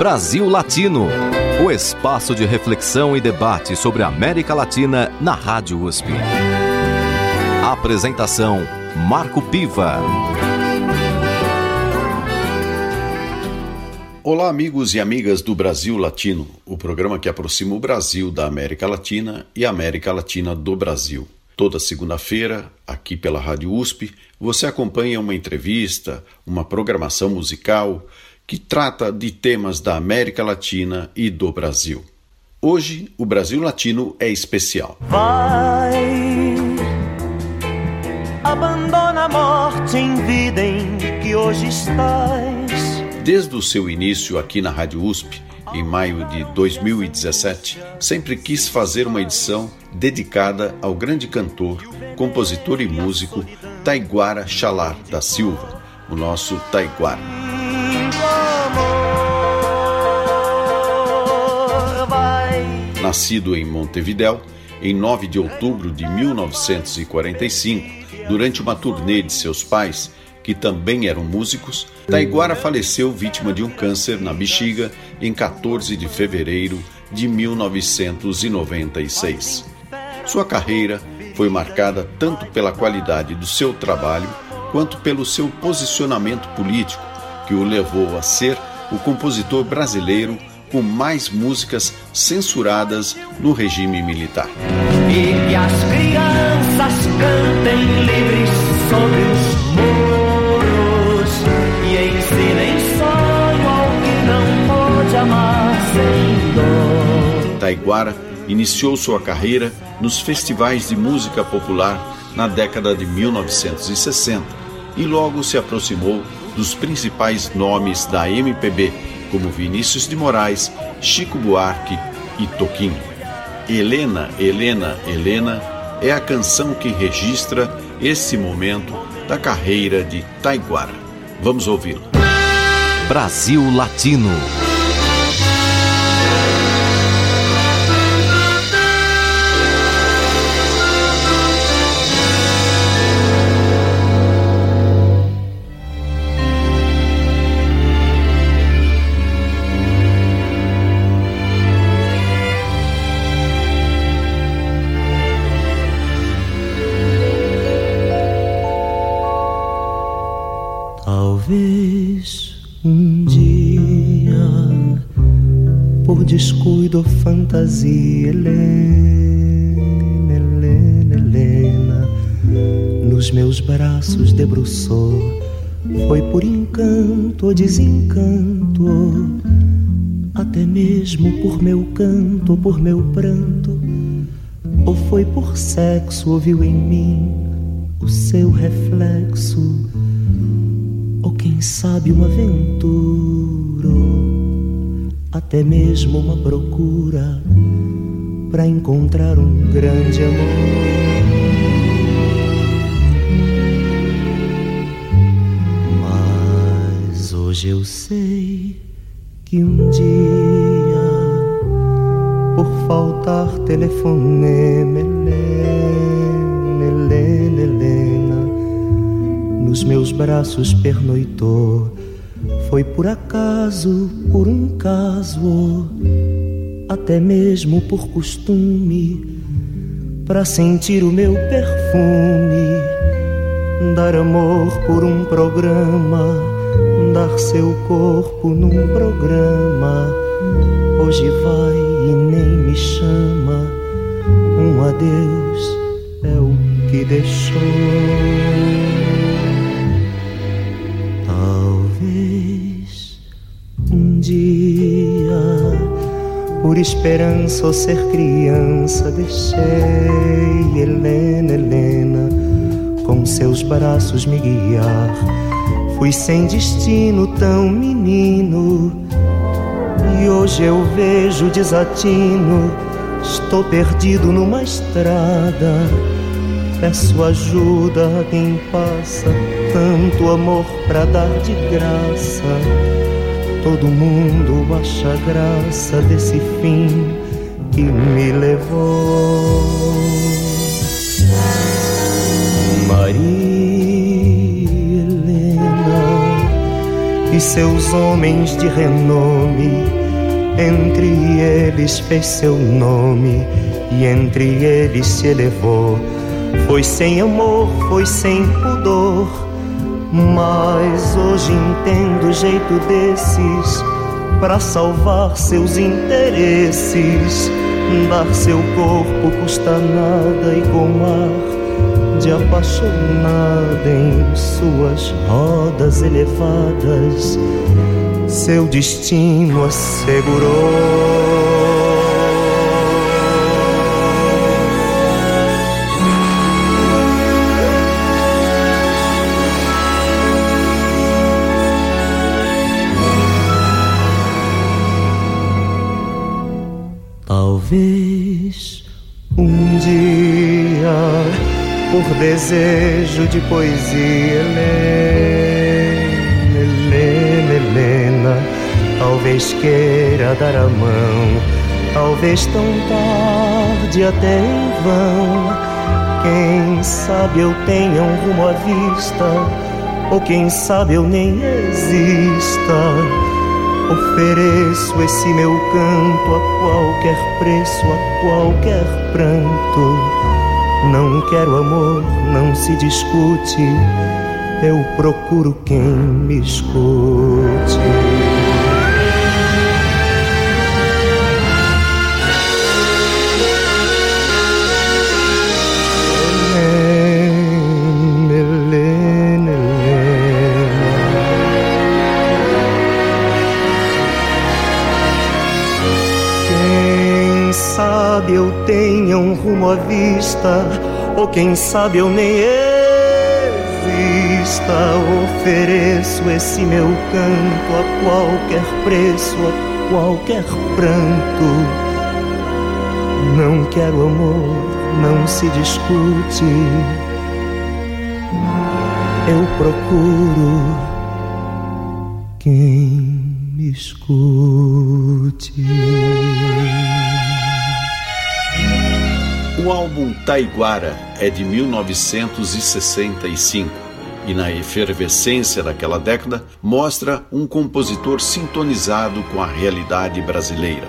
Brasil Latino, o espaço de reflexão e debate sobre a América Latina na Rádio USP. Apresentação Marco Piva. Olá, amigos e amigas do Brasil Latino, o programa que aproxima o Brasil da América Latina e a América Latina do Brasil. Toda segunda-feira, aqui pela Rádio USP, você acompanha uma entrevista, uma programação musical que trata de temas da América Latina e do Brasil. Hoje, o Brasil Latino é especial. Vai, abandona a morte em vida em que hoje estás. Desde o seu início aqui na Rádio USP, em maio de 2017, sempre quis fazer uma edição dedicada ao grande cantor, compositor e músico Taiguara Chalar da Silva, o nosso Taiguara. Nascido em Montevidéu, em 9 de outubro de 1945, durante uma turnê de seus pais, que também eram músicos, Taiguara faleceu vítima de um câncer na bexiga em 14 de fevereiro de 1996. Sua carreira foi marcada tanto pela qualidade do seu trabalho quanto pelo seu posicionamento político, que o levou a ser o compositor brasileiro com mais músicas censuradas no regime militar. E que as crianças cantem livres sobre os muros e ensinem sonho ao que não pode amar sem dor. Taiguara iniciou sua carreira nos festivais de música popular na década de 1960 e logo se aproximou dos principais nomes da MPB, como Vinícius de Moraes, Chico Buarque e Toquinho. Helena, Helena, Helena é a canção que registra esse momento da carreira de Taiguara. Vamos ouvi-la. Brasil Latino. Talvez um dia, por descuido ou fantasia, Helena, Helena, Helena, nos meus braços debruçou. Foi por encanto ou desencanto, até mesmo por meu canto, por meu pranto, ou foi por sexo, ouviu em mim o seu reflexo ou sabe uma aventura, até mesmo uma procura para encontrar um grande amor. Mas hoje eu sei que um dia, por faltar telefonema, nos meus braços pernoitou. Foi por acaso, por um caso, até mesmo por costume, para sentir o meu perfume, dar amor por um programa, dar seu corpo num programa. Hoje vai e nem me chama, um adeus é o que deixou. Dia, por esperança ou ser criança, deixei Helena, Helena, com seus braços me guiar. Fui sem destino, tão menino, e hoje eu vejo desatino. Estou perdido numa estrada. Peço ajuda a quem passa tanto amor pra dar de graça. Todo mundo acha graça desse fim que me levou. Maria Helena, e seus homens de renome. Entre eles fez seu nome e entre eles se elevou. Foi sem amor, foi sem pudor. Mas hoje entendo o jeito desses para salvar seus interesses. Dar seu corpo custa nada e com ar de apaixonada em suas rodas elevadas, seu destino assegurou. Talvez um dia, por desejo de poesia, Helena, Helena, talvez queira dar a mão, talvez tão tarde até em vão. Quem sabe eu tenha um rumo à vista, ou quem sabe eu nem exista Ofereço esse meu canto a qualquer preço, a qualquer pranto. Não quero amor, não se discute. Eu procuro quem me escute. Rumo à vista, ou quem sabe eu nem exista. Ofereço esse meu canto a qualquer preço, a qualquer pranto. Não quero amor, não se discute. Eu procuro quem me escute. O álbum Taiguara é de 1965 e, na efervescência daquela década, mostra um compositor sintonizado com a realidade brasileira.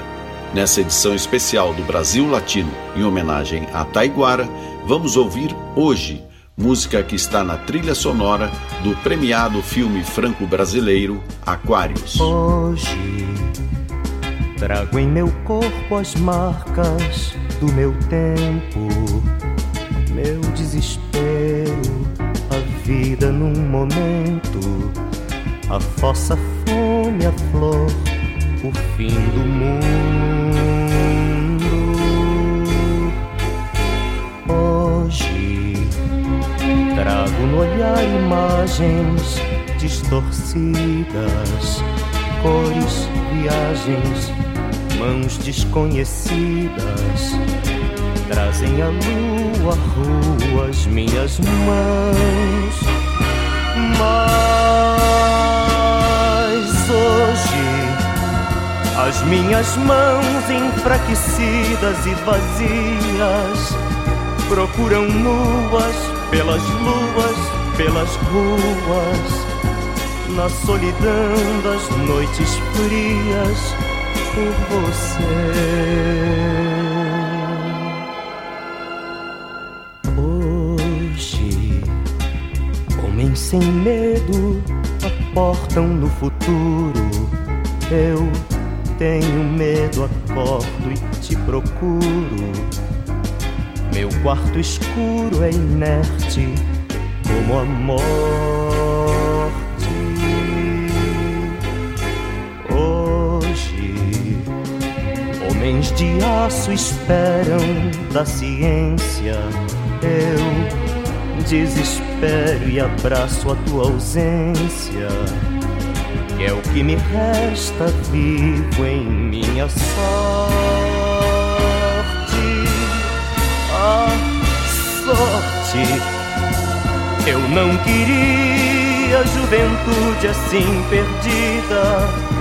Nessa edição especial do Brasil Latino, em homenagem a Taiguara, vamos ouvir Hoje, música que está na trilha sonora do premiado filme franco-brasileiro Aquários. Hoje trago em meu corpo as marcas do meu tempo, meu desespero, a vida num momento, a fossa fome, a flor, o fim do mundo. Hoje trago no olhar imagens distorcidas, cores, viagens mãos desconhecidas trazem a lua rua as minhas mãos. Mas hoje as minhas mãos enfraquecidas e vazias procuram nuas pelas luas, pelas ruas, na solidão das noites frias por você. Hoje, homens sem medo aportam no futuro. Eu tenho medo, acordo e te procuro. Meu quarto escuro é inerte como a morte. Homens de aço esperam da ciência. Eu desespero e abraço a tua ausência. Que é o que me resta vivo em minha sorte. A sorte. Eu não queria juventude assim perdida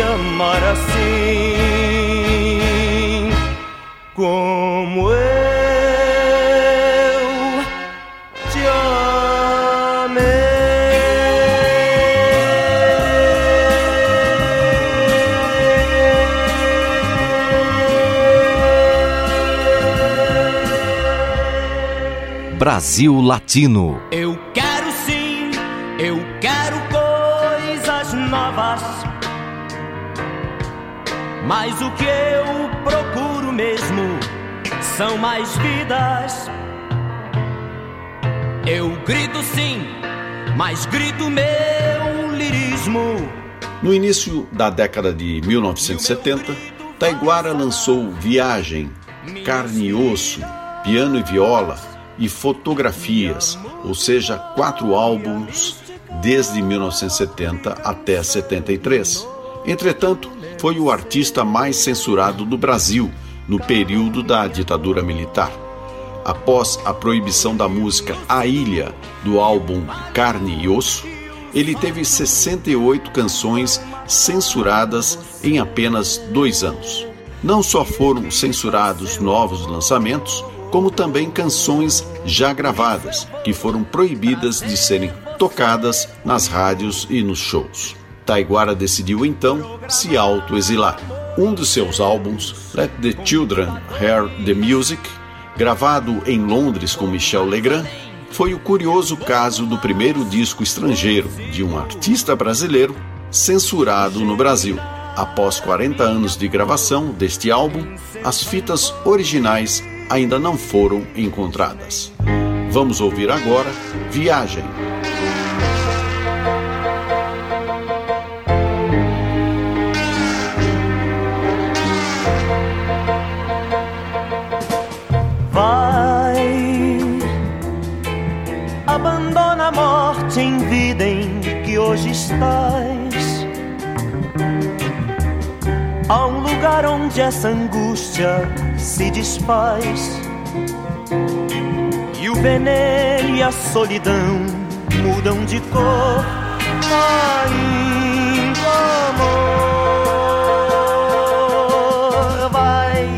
amar assim como eu. Brasil Latino. Eu Mas o que eu procuro mesmo são mais vidas. Eu grito sim, mas grito meu lirismo. No início da década de 1970, Taiguara lançou Viagem, Carne e Osso, Piano e Viola, e fotografias, ou seja, quatro álbuns desde 1970 até 73. Entretanto, foi o artista mais censurado do Brasil no período da ditadura militar. Após a proibição da música A Ilha do álbum Carne e Osso, ele teve 68 canções censuradas em apenas dois anos. Não só foram censurados novos lançamentos, como também canções já gravadas, que foram proibidas de serem tocadas nas rádios e nos shows. Taiguara decidiu então se autoexilar. Um dos seus álbuns, Let the Children Hear the Music, gravado em Londres com Michel Legrand, foi o curioso caso do primeiro disco estrangeiro de um artista brasileiro censurado no Brasil. Após 40 anos de gravação deste álbum, as fitas originais ainda não foram encontradas. Vamos ouvir agora Viagem. Hoje estás. Há um lugar onde essa angústia se desfaz e o veneno e a solidão mudam de cor. Ainda amor vai,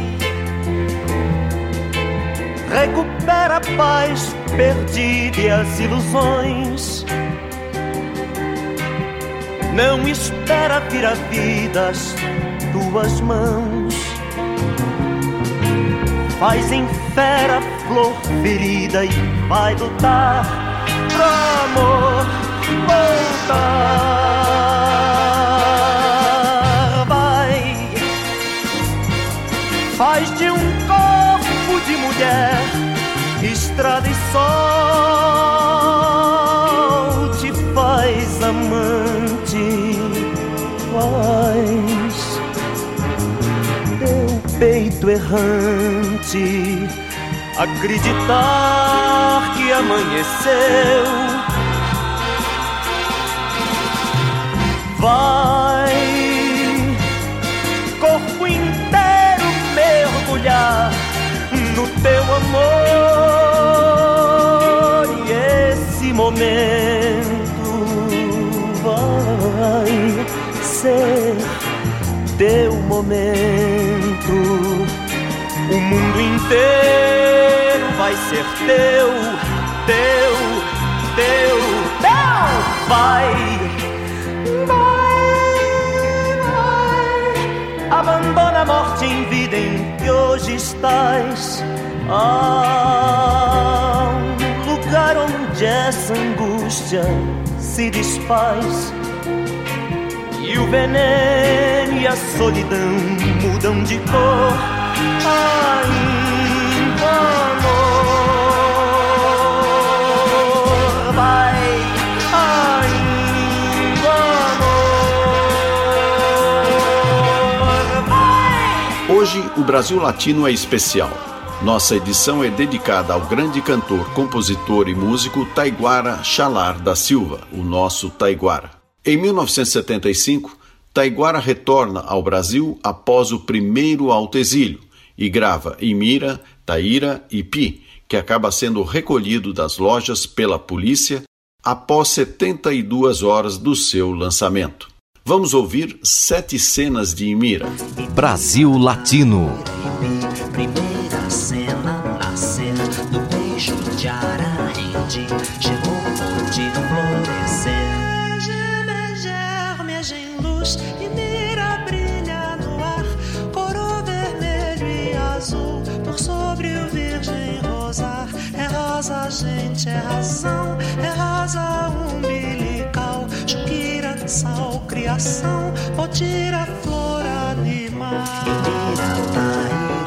recupera a paz perdida e as ilusões. Não espera vir a vida as tuas mãos. Faz em fera flor ferida e vai lutar pro amor voltar. Vai, faz de um corpo de mulher estrada e sol, te faz amante, peito errante acreditar que amanheceu. Vai, corpo inteiro mergulhar no teu amor e esse momento vai ser teu momento inteiro vai ser teu, teu, teu, teu. Vai, vai, vai. Abandona a morte em vida em que hoje estás. Ah, um lugar onde essa angústia se desfaz. E o veneno e a solidão mudam de cor Hoje o Brasil Latino é especial. Nossa edição é dedicada ao grande cantor, compositor e músico Taiguara Chalar da Silva, o nosso Taiguara. Em 1975, Taiguara retorna ao Brasil após o primeiro autoexílio e grava Imira, Taíra e Pi, que acaba sendo recolhido das lojas pela polícia após 72 horas do seu lançamento. Vamos ouvir sete cenas de Imira. Brasil Latino. Primeira cena, Rosa, gente, é razão, é rosa umbilical, chuquira, sal, criação, potira, flor animal.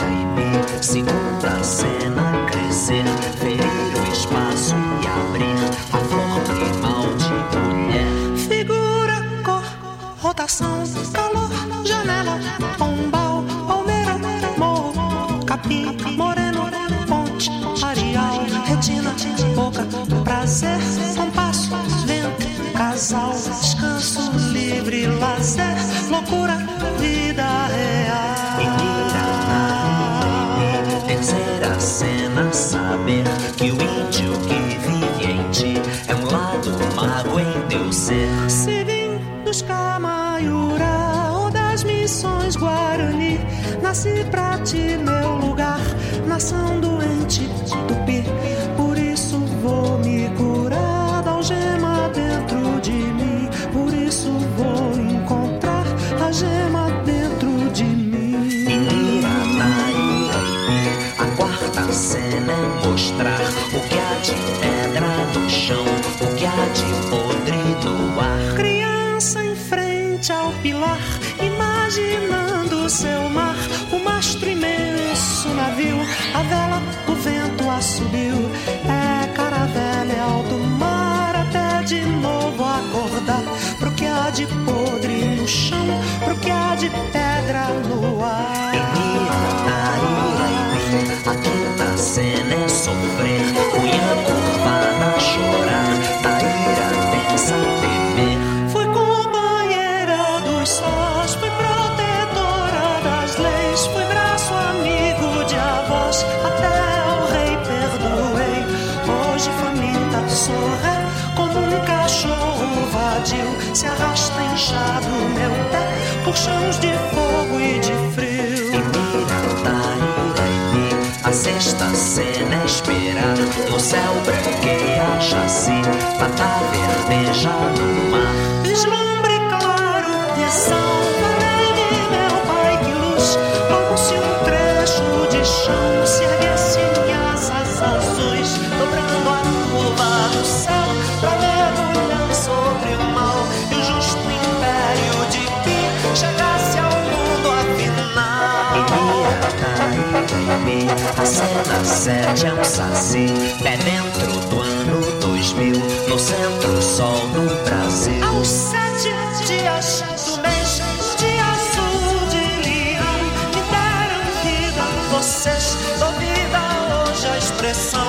E Mi, segunda cena, crescer, ferir o espaço e abrir a flor primal de mulher. Figura, cor, rotação, calor, loucura, vida real. Terceira cena, saber que o índio que vive em ti é um lado mago em teu ser. Se vim dos Camaiura ou das missões Guarani, nasci pra ti, meu lugar, nação doente, mostrar o que há de pedra no chão, o que há de podre no ar. Criança em frente ao pilar, imaginando seu mar, o mastro imenso navio, a vela, o vento assobiu. É caravela, é alto mar, até de novo acordar. Pro que há de podre no chão, pro que há de pedra no ar. É sofrer, cunha curvada a chorar, Taíra pensa temer. Fui companheira dos sós, fui protetora das leis, fui braço amigo de avós, até ao rei perdoei. Hoje faminta sou ré, como um cachorro vadio, se arrasta inchado meu pé por chãos de fogo e de frio. Sexta cena esperar, no céu branqueia chassi, tata verdeja no mar. Vislumbre claro, visão, além meu pai que luz, como se um trecho de chão a cena sete é um saci, pé dentro do ano 2000, no centro sol no Brasil. Aos sete dias do mês de azul de leão que deram vida vocês. Dou vida hoje a expressão.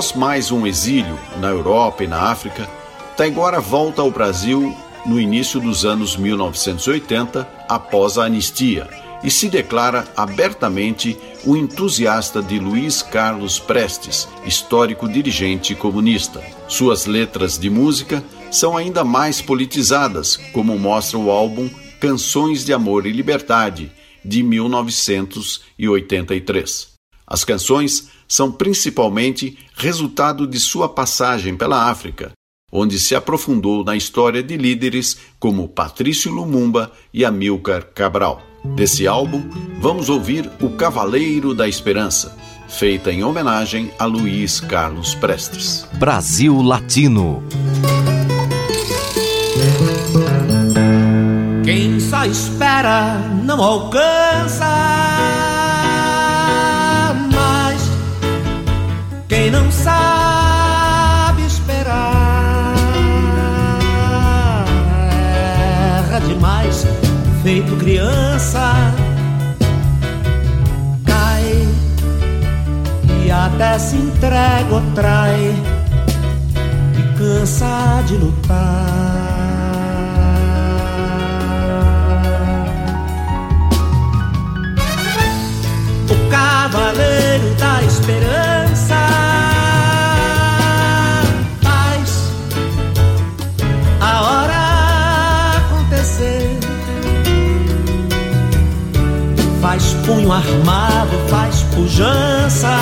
Após mais um exílio na Europa e na África, Taiguara volta ao Brasil no início dos anos 1980, após a anistia, e se declara abertamente o entusiasta de Luiz Carlos Prestes, histórico dirigente comunista. Suas letras de música são ainda mais politizadas, como mostra o álbum Canções de Amor e Liberdade, de 1983. As canções são principalmente resultado de sua passagem pela África, onde se aprofundou na história de líderes como Patrício Lumumba e Amilcar Cabral. Desse álbum, vamos ouvir O Cavaleiro da Esperança, feita em homenagem a Luiz Carlos Prestes. Brasil Latino. Quem só espera não alcança, não sabe esperar erra demais, feito criança. até se entrega ou trai e cansa de lutar. O cavaleiro da esperança punho armado, faz pujança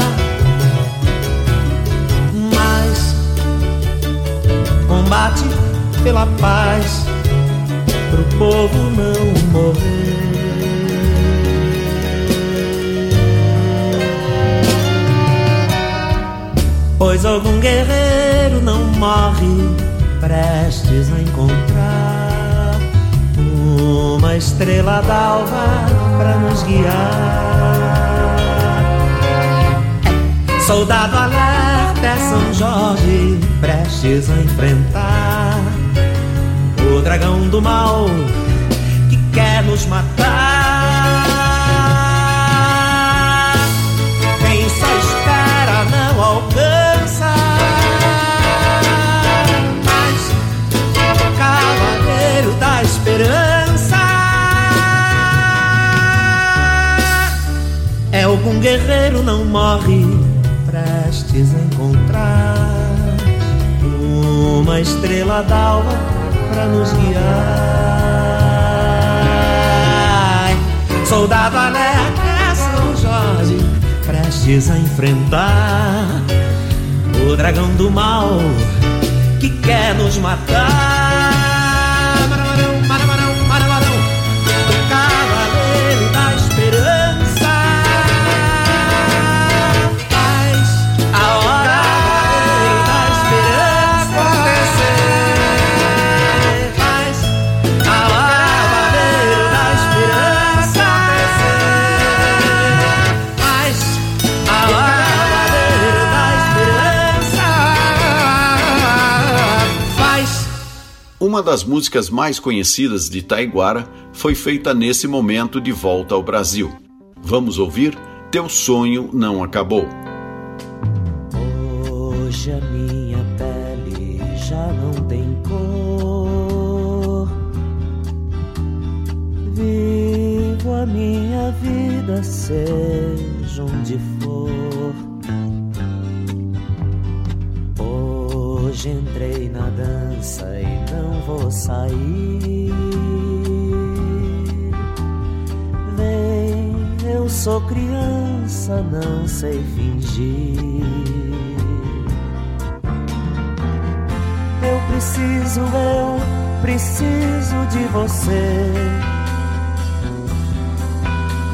combate pela paz, pro povo não morrer. Pois algum guerreiro não morre, prestes a encontrar uma estrela d'alva para nos guiar. Soldado alerta é São Jorge prestes a enfrentar o dragão do mal que quer nos matar. Algum guerreiro não morre prestes a encontrar uma estrela d'alva para nos guiar. Soldado alerta São Jorge, prestes a enfrentar o dragão do mal que quer nos matar. Uma das músicas mais conhecidas de Taiguara foi feita nesse momento de volta ao Brasil. Vamos ouvir Teu Sonho Não Acabou. Hoje a minha pele já não tem cor. Vivo a minha vida, seja onde for. Hoje entrei na dança e não vou sair. Vem, eu sou criança, não sei fingir. Eu preciso, eu preciso de você.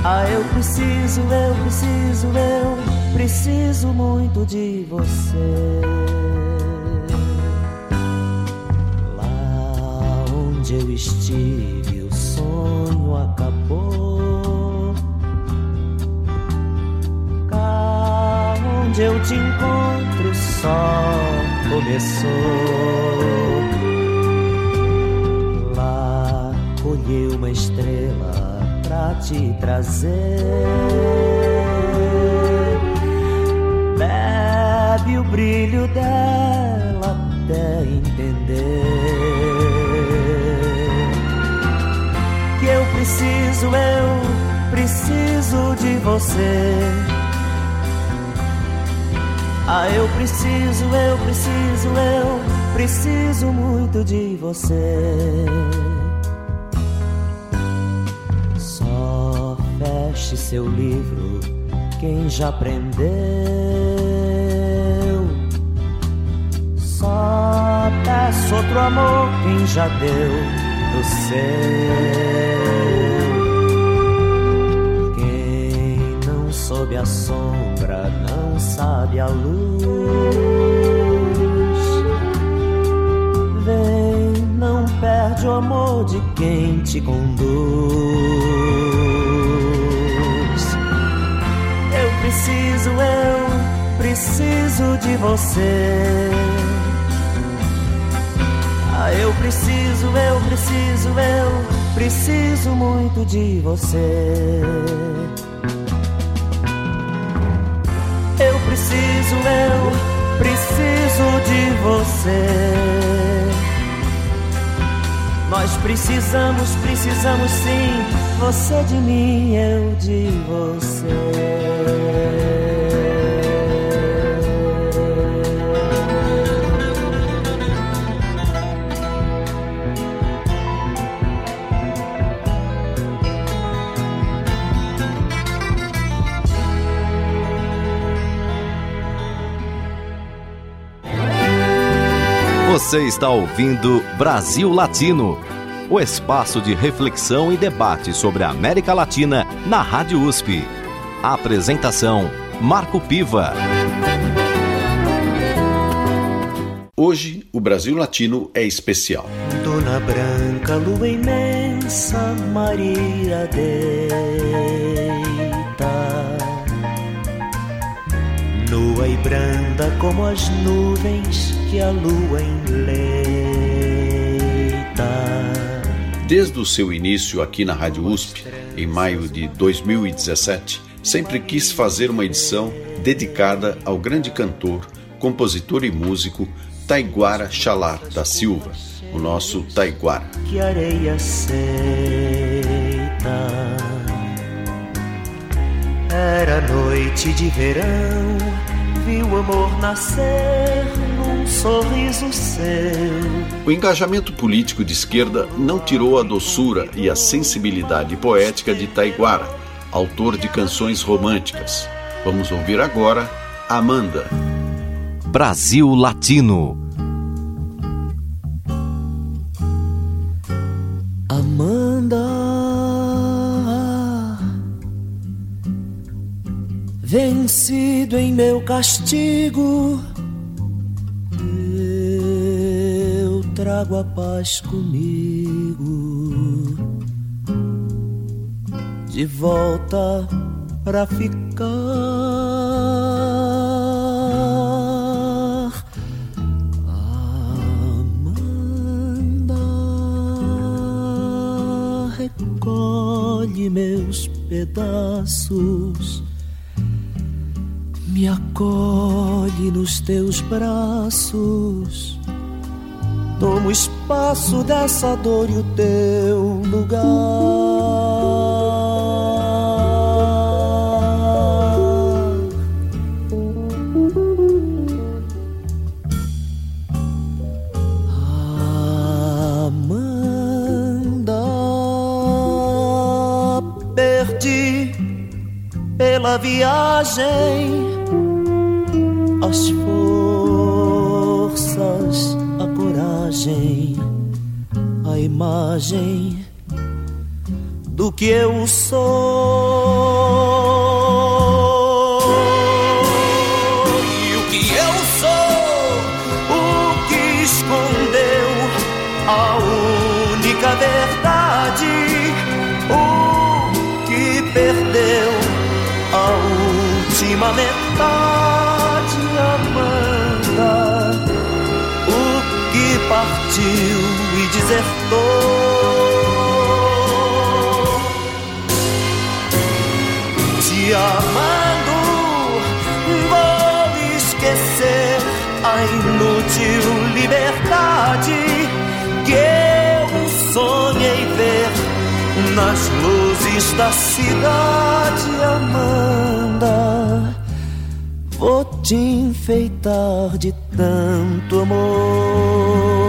Ah, eu preciso, eu preciso, eu preciso muito de você. Eu estive, o sonho acabou. Cá onde eu te encontro, só começou. Lá colhei uma estrela pra te trazer. Bebe o brilho dela até entender preciso, eu preciso de você. Ah, eu preciso, eu preciso, eu preciso muito de você. Só feche seu livro, quem já aprendeu. Só peço outro amor, quem já deu do seu. Quem não soube a sombra, não sabe a luz. Vem, não perde o amor de quem te conduz. preciso, eu preciso de você. Eu preciso, eu preciso, eu preciso muito de você. Eu preciso, eu preciso de você. Nós precisamos, precisamos sim, você de mim, eu de você. Você está ouvindo Brasil Latino, o espaço de reflexão e debate sobre a América Latina na Rádio USP. A apresentação: Marco Piva. Hoje, o Brasil Latino é especial. Dona Branca, lua imensa, Maria deita. Nua e branda como as nuvens que a lua enleita. Desde o seu início aqui na Rádio USP, em maio de 2017, sempre quis fazer uma edição dedicada ao grande cantor, compositor e músico Taiguara Chalar da Silva, o nosso Taiguara. Que areia seita. Era noite de verão, vi o amor nascer sorriso seu. O engajamento político de esquerda não tirou a doçura e a sensibilidade poética de Taiguara, autor de canções românticas. Vamos ouvir agora Amanda. Brasil Latino. Vencido em meu castigo trago a paz comigo de volta pra ficar. Amanda, recolhe meus pedaços. Me acolhe nos teus braços Tomo espaço dessa dor e o teu lugar. Amanda, perdi pela viagem as forças coragem, a imagem do que eu sou. E o que eu sou, o que escondeu a única verdade, o que perdeu a última metade, partiu e desertou. Te amando, vou esquecer a inútil liberdade que eu sonhei ver nas luzes da cidade, Amanda. Vou te enfeitar de tanto amor.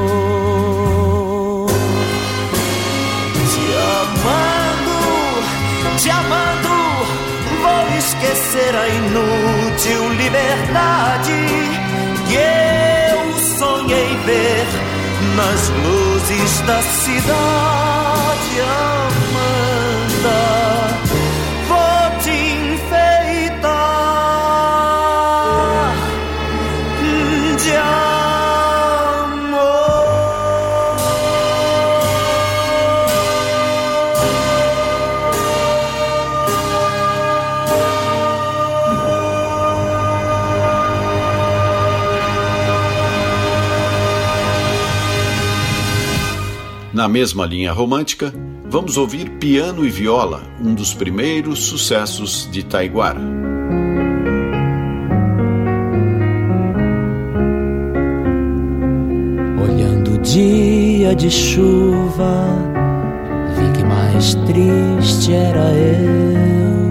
Amando, te amando, esquecer a inútil liberdade que eu sonhei ver nas luzes da cidade, Amanda. Na mesma linha romântica, vamos ouvir Piano e Viola, um dos primeiros sucessos de Taiguara. Olhando o dia de chuva, vi que mais triste era eu,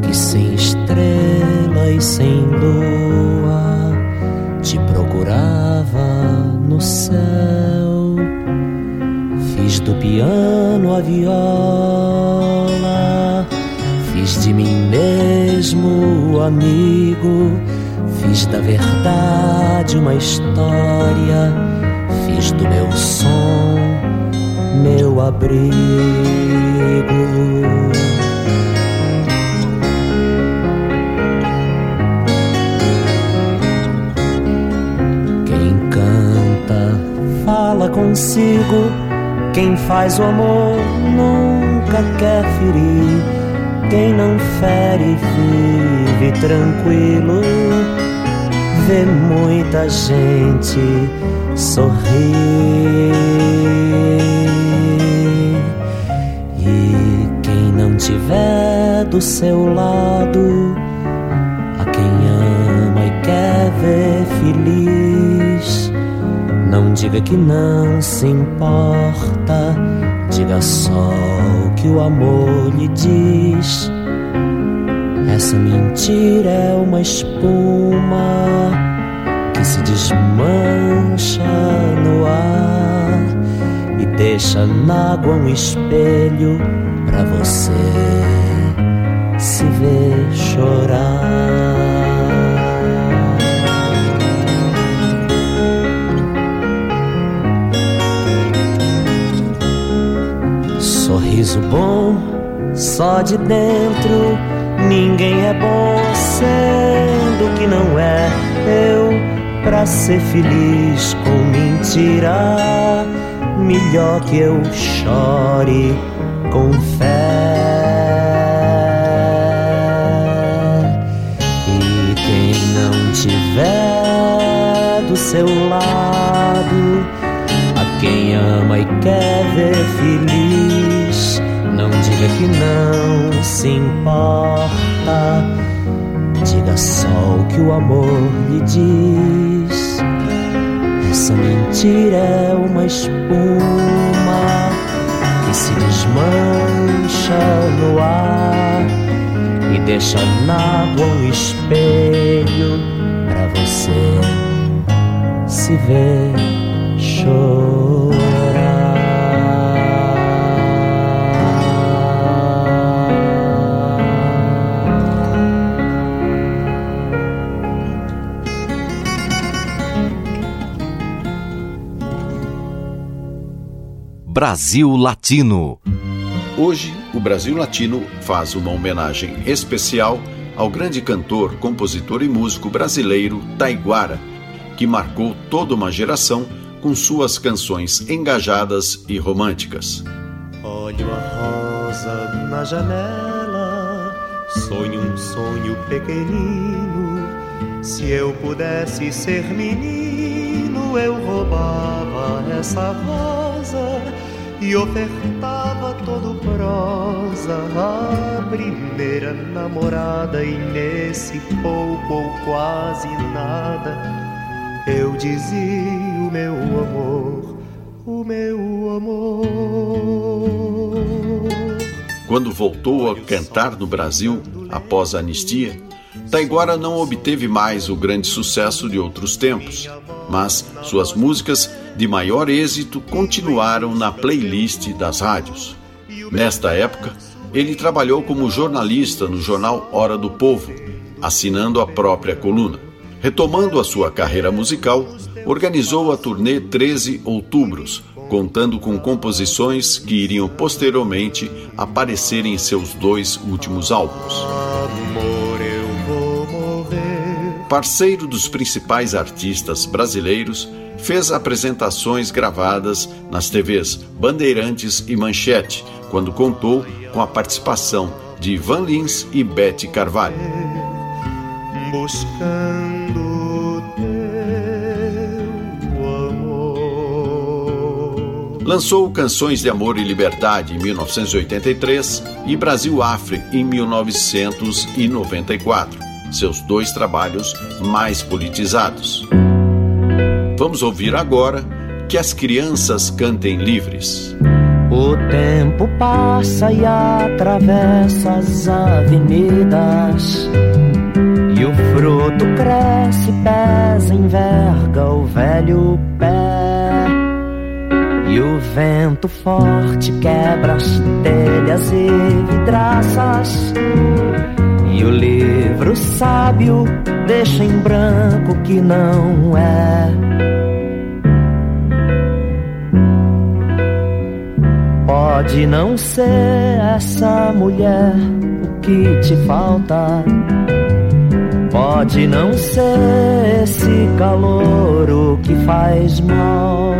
que sem estrela e sem lua te procurava no céu do piano a viola. Fiz de mim mesmo amigo, fiz da verdade uma história, fiz do meu som meu abrigo. Quem canta fala consigo quem faz o amor nunca quer ferir. Quem não fere vive tranquilo. Vê muita gente sorrir. E quem não tiver do seu lado, a quem ama e quer ver feliz não diga que não se importa, diga só o que o amor lhe diz. Essa mentira é uma espuma que se desmancha no ar e deixa na água um espelho para você se ver chorar. Sorriso bom, só de dentro. Ninguém é bom sendo que não é. Eu, pra ser feliz com mentira, melhor que eu chore com fé. E quem não tiver do seu lado, a quem ama e quer ver feliz diga que não se importa. Diga só o que o amor lhe diz. Essa mentira é uma espuma que se desmancha no ar e deixa na água um espelho para você se ver chorar. Brasil Latino. Hoje, o Brasil Latino faz uma homenagem especial ao grande cantor, compositor e músico brasileiro Taiguara, que marcou toda uma geração com suas canções engajadas e românticas. Olho a rosa na janela, sonho um sonho pequenino. Se eu pudesse ser menino, eu roubava essa rosa e ofertava todo prosa a primeira namorada e nesse pouco ou quase nada eu dizia o meu amor, o meu amor. Quando voltou a cantar no Brasil após a anistia, Taiguara não obteve mais o grande sucesso de outros tempos, mas suas músicas de maior êxito continuaram na playlist das rádios. Nesta época, ele trabalhou como jornalista no jornal Hora do Povo, assinando a própria coluna. Retomando a sua carreira musical, organizou a turnê 13 Outubros, contando com composições que iriam posteriormente aparecer em seus dois últimos álbuns. Parceiro dos principais artistas brasileiros, fez apresentações gravadas nas TVs Bandeirantes e Manchete, quando contou com a participação de Ivan Lins e Bete Carvalho. Buscando teu amor. Lançou Canções de Amor e Liberdade em 1983 e Brasil Afre em 1994, seus dois trabalhos mais politizados. Vamos ouvir agora Que as Crianças Cantem Livres. O tempo passa e atravessa as avenidas. E o fruto cresce, pesa, enverga o velho pé. E o vento forte quebra as telhas e vidraças. E o livro sábio deixa em branco que não é. Pode não ser essa mulher o que te falta. Pode não ser esse calor o que faz mal.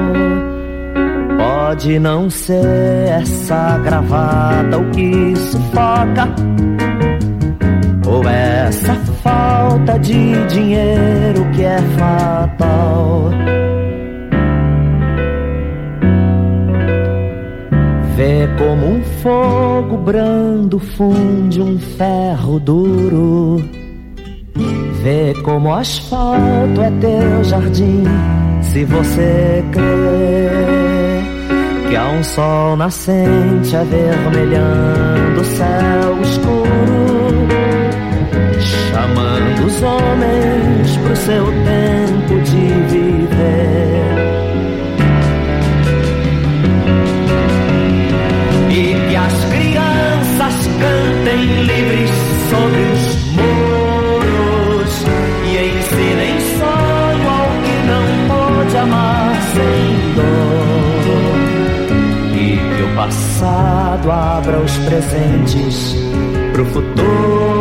Pode não ser essa gravata o que sufoca. Ou essa falta de dinheiro que é fatal. Vê como um fogo brando funde um ferro duro. Vê como asfalto é teu jardim, se você crê que há um sol nascente avermelhando o céu os homens pro seu tempo de viver. E que as crianças cantem livres sobre os muros e ensinem sonho ao que não pôde amar sem dor. E que o passado abra os presentes pro futuro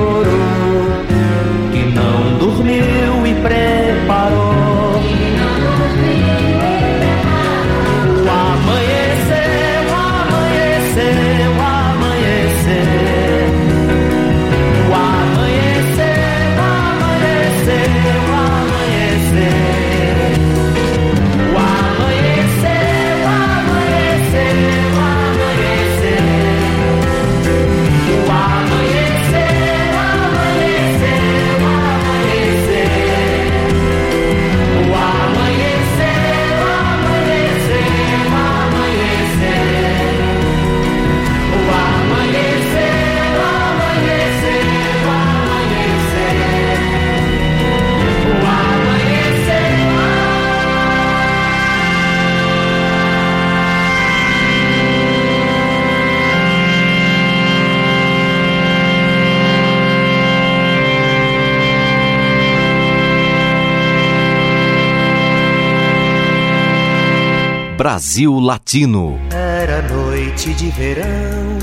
Brasil Latino. Era noite de verão,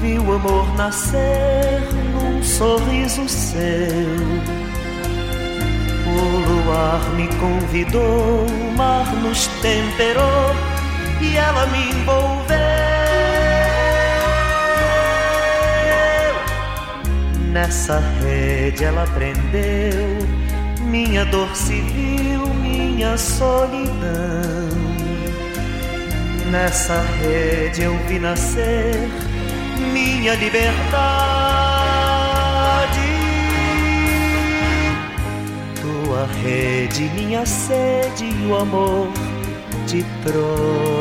vi o amor nascer num sorriso seu. O luar me convidou, o mar nos temperou e ela me envolveu. Nessa rede ela prendeu minha dor civil, minha solidão. Nessa rede eu vi nascer minha liberdade. Tua rede, minha sede e o amor te trouxe.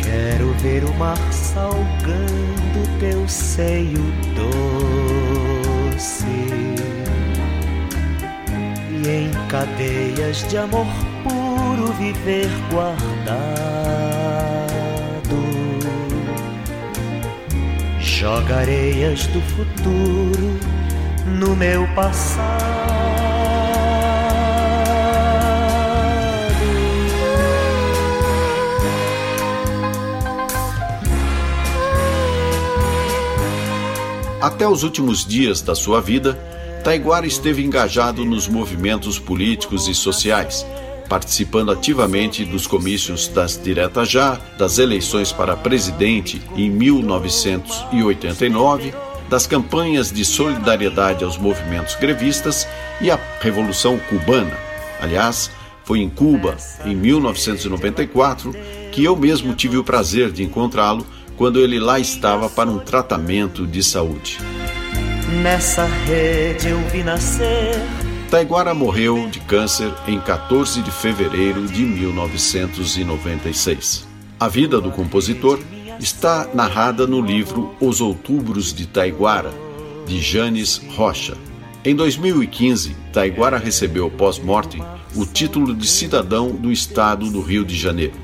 Quero ver o mar salgando teu seio doce e em cadeias de amor puro viver guardado joga areias do futuro no meu passado. Até os últimos dias da sua vida, Taiguara esteve engajado nos movimentos políticos e sociais, participando ativamente dos comícios das Direta Já, das eleições para presidente em 1989, das campanhas de solidariedade aos movimentos grevistas e a Revolução Cubana. Aliás, foi em Cuba, em 1994, que eu mesmo tive o prazer de encontrá-lo quando ele lá estava para um tratamento de saúde. Nessa rede eu vi nascer. Taiguara morreu de câncer em 14 de fevereiro de 1996. A vida do compositor está narrada no livro Os Outubros de Taiguara, de Janes Rocha. Em 2015, Taiguara recebeu pós-mortem o título de cidadão do estado do Rio de Janeiro.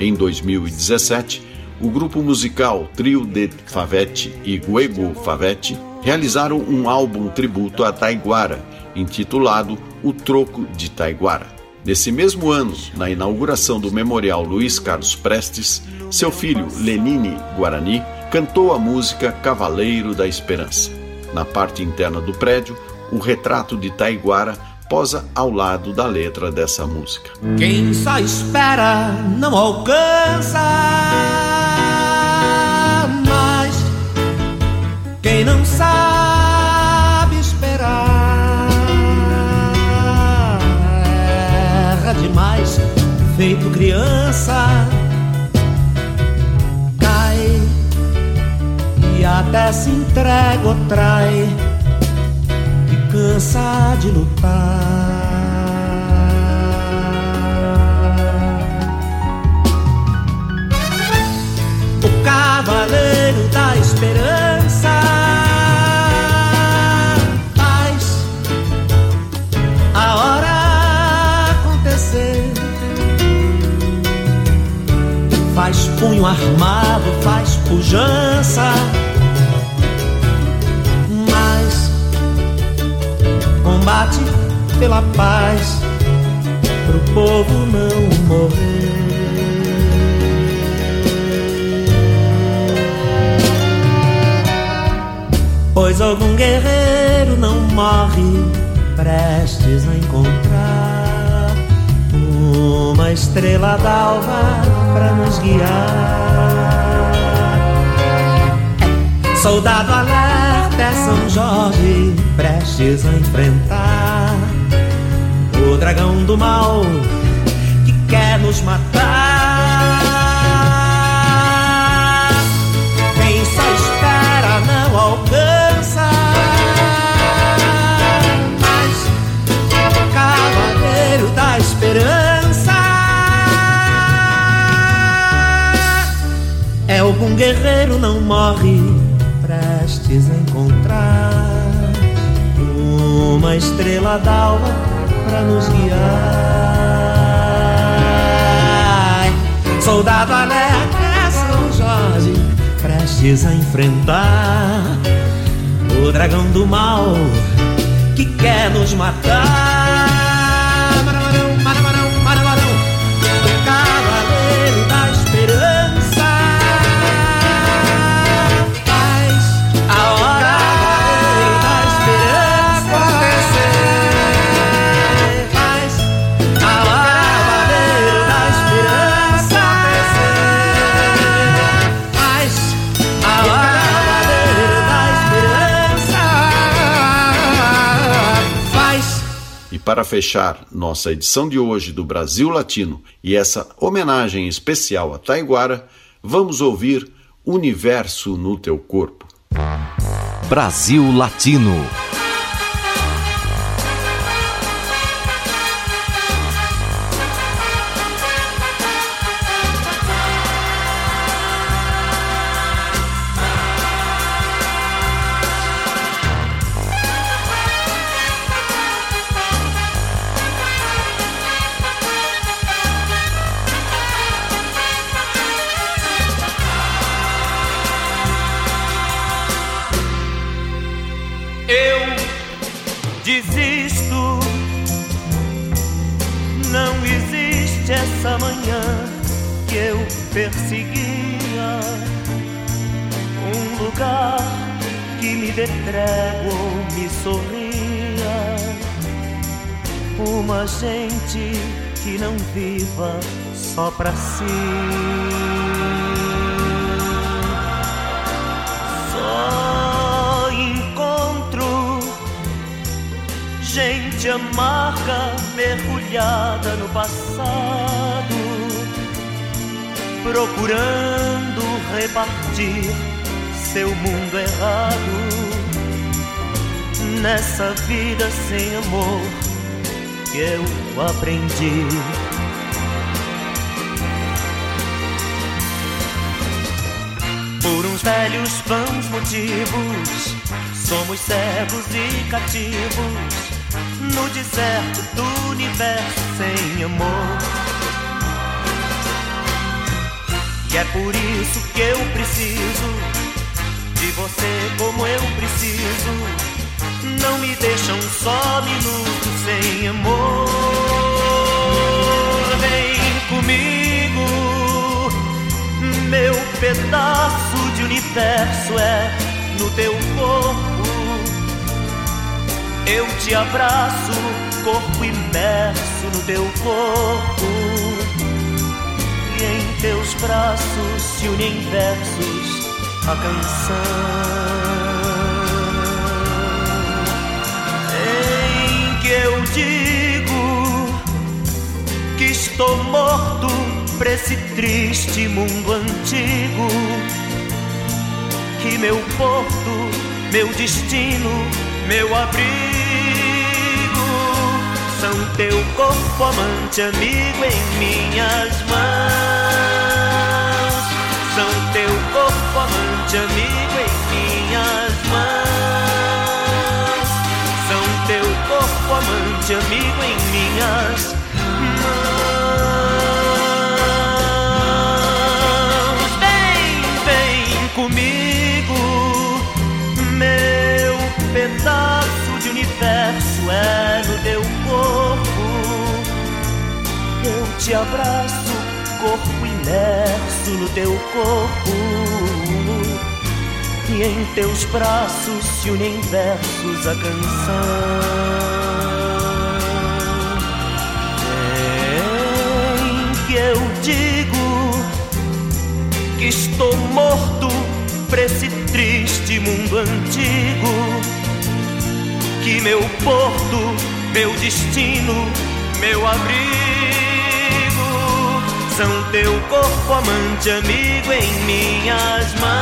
Em 2017, o grupo musical Trio de Favete e Guego Favete realizaram um álbum tributo a Taiguara, intitulado O Troco de Taiguara. Nesse mesmo ano, na inauguração do Memorial Luiz Carlos Prestes, seu filho Lenine Guarani cantou a música Cavaleiro da Esperança. Na parte interna do prédio, o retrato de Taiguara posa ao lado da letra dessa música. Quem só espera não alcança. Quem não sabe feito criança. Cai e até se entrega ou trai e cansa de lutar. O cavaleiro da esperança armado, faz pujança. Mas combate pela paz, pro povo não morrer. Pois algum guerreiro não morre prestes a encontrar uma estrela d'alva para nos guiar. Soldado alerta é São Jorge, prestes a enfrentar o dragão do mal que quer nos matar. Algum guerreiro não morre prestes a encontrar uma estrela d'alva para nos guiar. Soldado alerta é São Jorge, prestes a enfrentar o dragão do mal que quer nos matar. Para fechar nossa edição de hoje do Brasil Latino e essa homenagem especial a Taiguara, vamos ouvir Universo no Teu Corpo. Brasil Latino só pra si. Só encontro gente amarga mergulhada no passado, procurando repartir seu mundo errado nessa vida sem amor que eu aprendi. Velhos vãos motivos, somos cegos e cativos no deserto do universo sem amor. E é por isso que eu preciso de você como eu preciso. Não me deixam só minutos sem amor. Vem comigo, meu pedaço de universo é no teu corpo. Eu te abraço, corpo imerso no teu corpo. E em teus braços se unem versos a canção. Em que eu digo que estou morto pra esse triste mundo antigo. Que meu porto, meu destino, meu abrigo são teu corpo amante, amigo em minhas mãos. São teu corpo amante, amigo em minhas mãos. São teu corpo amante, amigo em minhas mãos. Universo é no teu corpo. Eu te abraço, corpo imerso no teu corpo. E em teus braços se unem versos a canção. Em que eu digo que estou morto pra esse triste mundo antigo. Que meu porto, meu destino, meu abrigo são teu corpo amante, amigo em minhas mãos.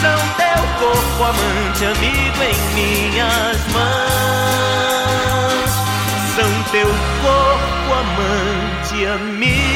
São teu corpo amante, amigo em minhas mãos. São teu corpo amante, amigo